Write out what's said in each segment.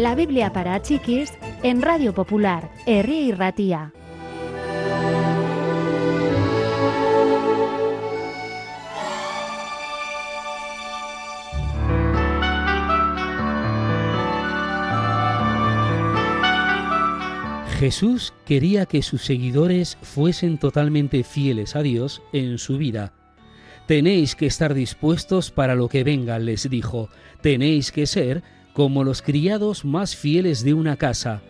La Biblia para chiquis en Radio Popular, Herri y Ratía. Jesús quería que sus seguidores fuesen totalmente fieles a Dios en su vida. Tenéis que estar dispuestos para lo que venga, les dijo. Tenéis que ser como los criados más fieles de una casa.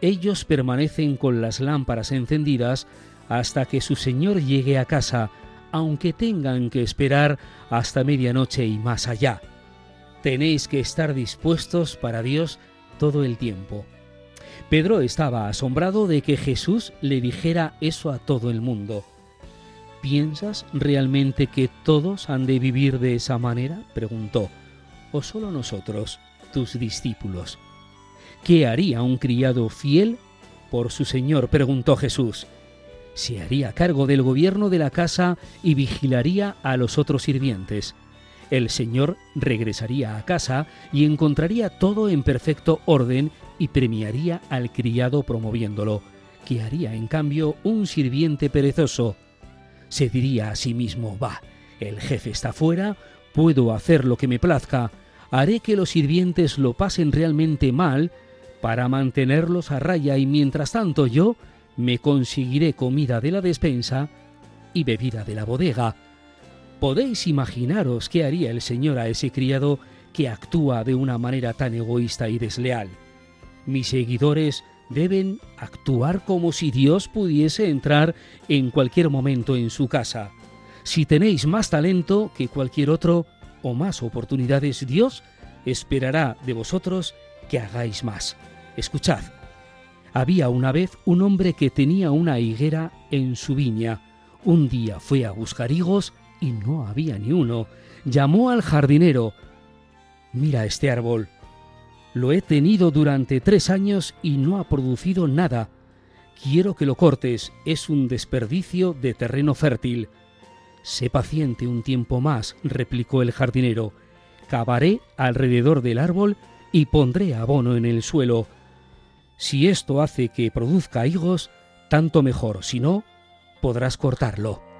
Ellos permanecen con las lámparas encendidas hasta que su Señor llegue a casa, aunque tengan que esperar hasta medianoche y más allá. Tenéis que estar dispuestos para Dios todo el tiempo. Pedro estaba asombrado de que Jesús le dijera eso a todo el mundo. ¿Piensas realmente que todos han de vivir de esa manera? preguntó. ¿O solo nosotros, tus discípulos? ¿Qué haría un criado fiel por su Señor? preguntó Jesús. Se haría cargo del gobierno de la casa y vigilaría a los otros sirvientes. El Señor regresaría a casa y encontraría todo en perfecto orden y premiaría al criado promoviéndolo. ¿Qué haría en cambio un sirviente perezoso? Se diría a sí mismo, va, el jefe está fuera, puedo hacer lo que me plazca, haré que los sirvientes lo pasen realmente mal para mantenerlos a raya y mientras tanto yo me conseguiré comida de la despensa y bebida de la bodega. ¿Podéis imaginaros qué haría el Señor a ese criado que actúa de una manera tan egoísta y desleal? mis seguidores deben actuar como si Dios pudiese entrar en cualquier momento en su casa. Si tenéis más talento que cualquier otro o más oportunidades, Dios esperará de vosotros que hagáis más. Escuchad. Había una vez un hombre que tenía una higuera en su viña. Un día fue a buscar higos y no había ni uno. Llamó al jardinero. Mira este árbol, lo he tenido durante tres años y no ha producido nada. Quiero que lo cortes, es un desperdicio de terreno fértil. Sé paciente un tiempo más, replicó el jardinero. Cavaré alrededor del árbol y pondré abono en el suelo. Si esto hace que produzca higos, tanto mejor, si no, podrás cortarlo.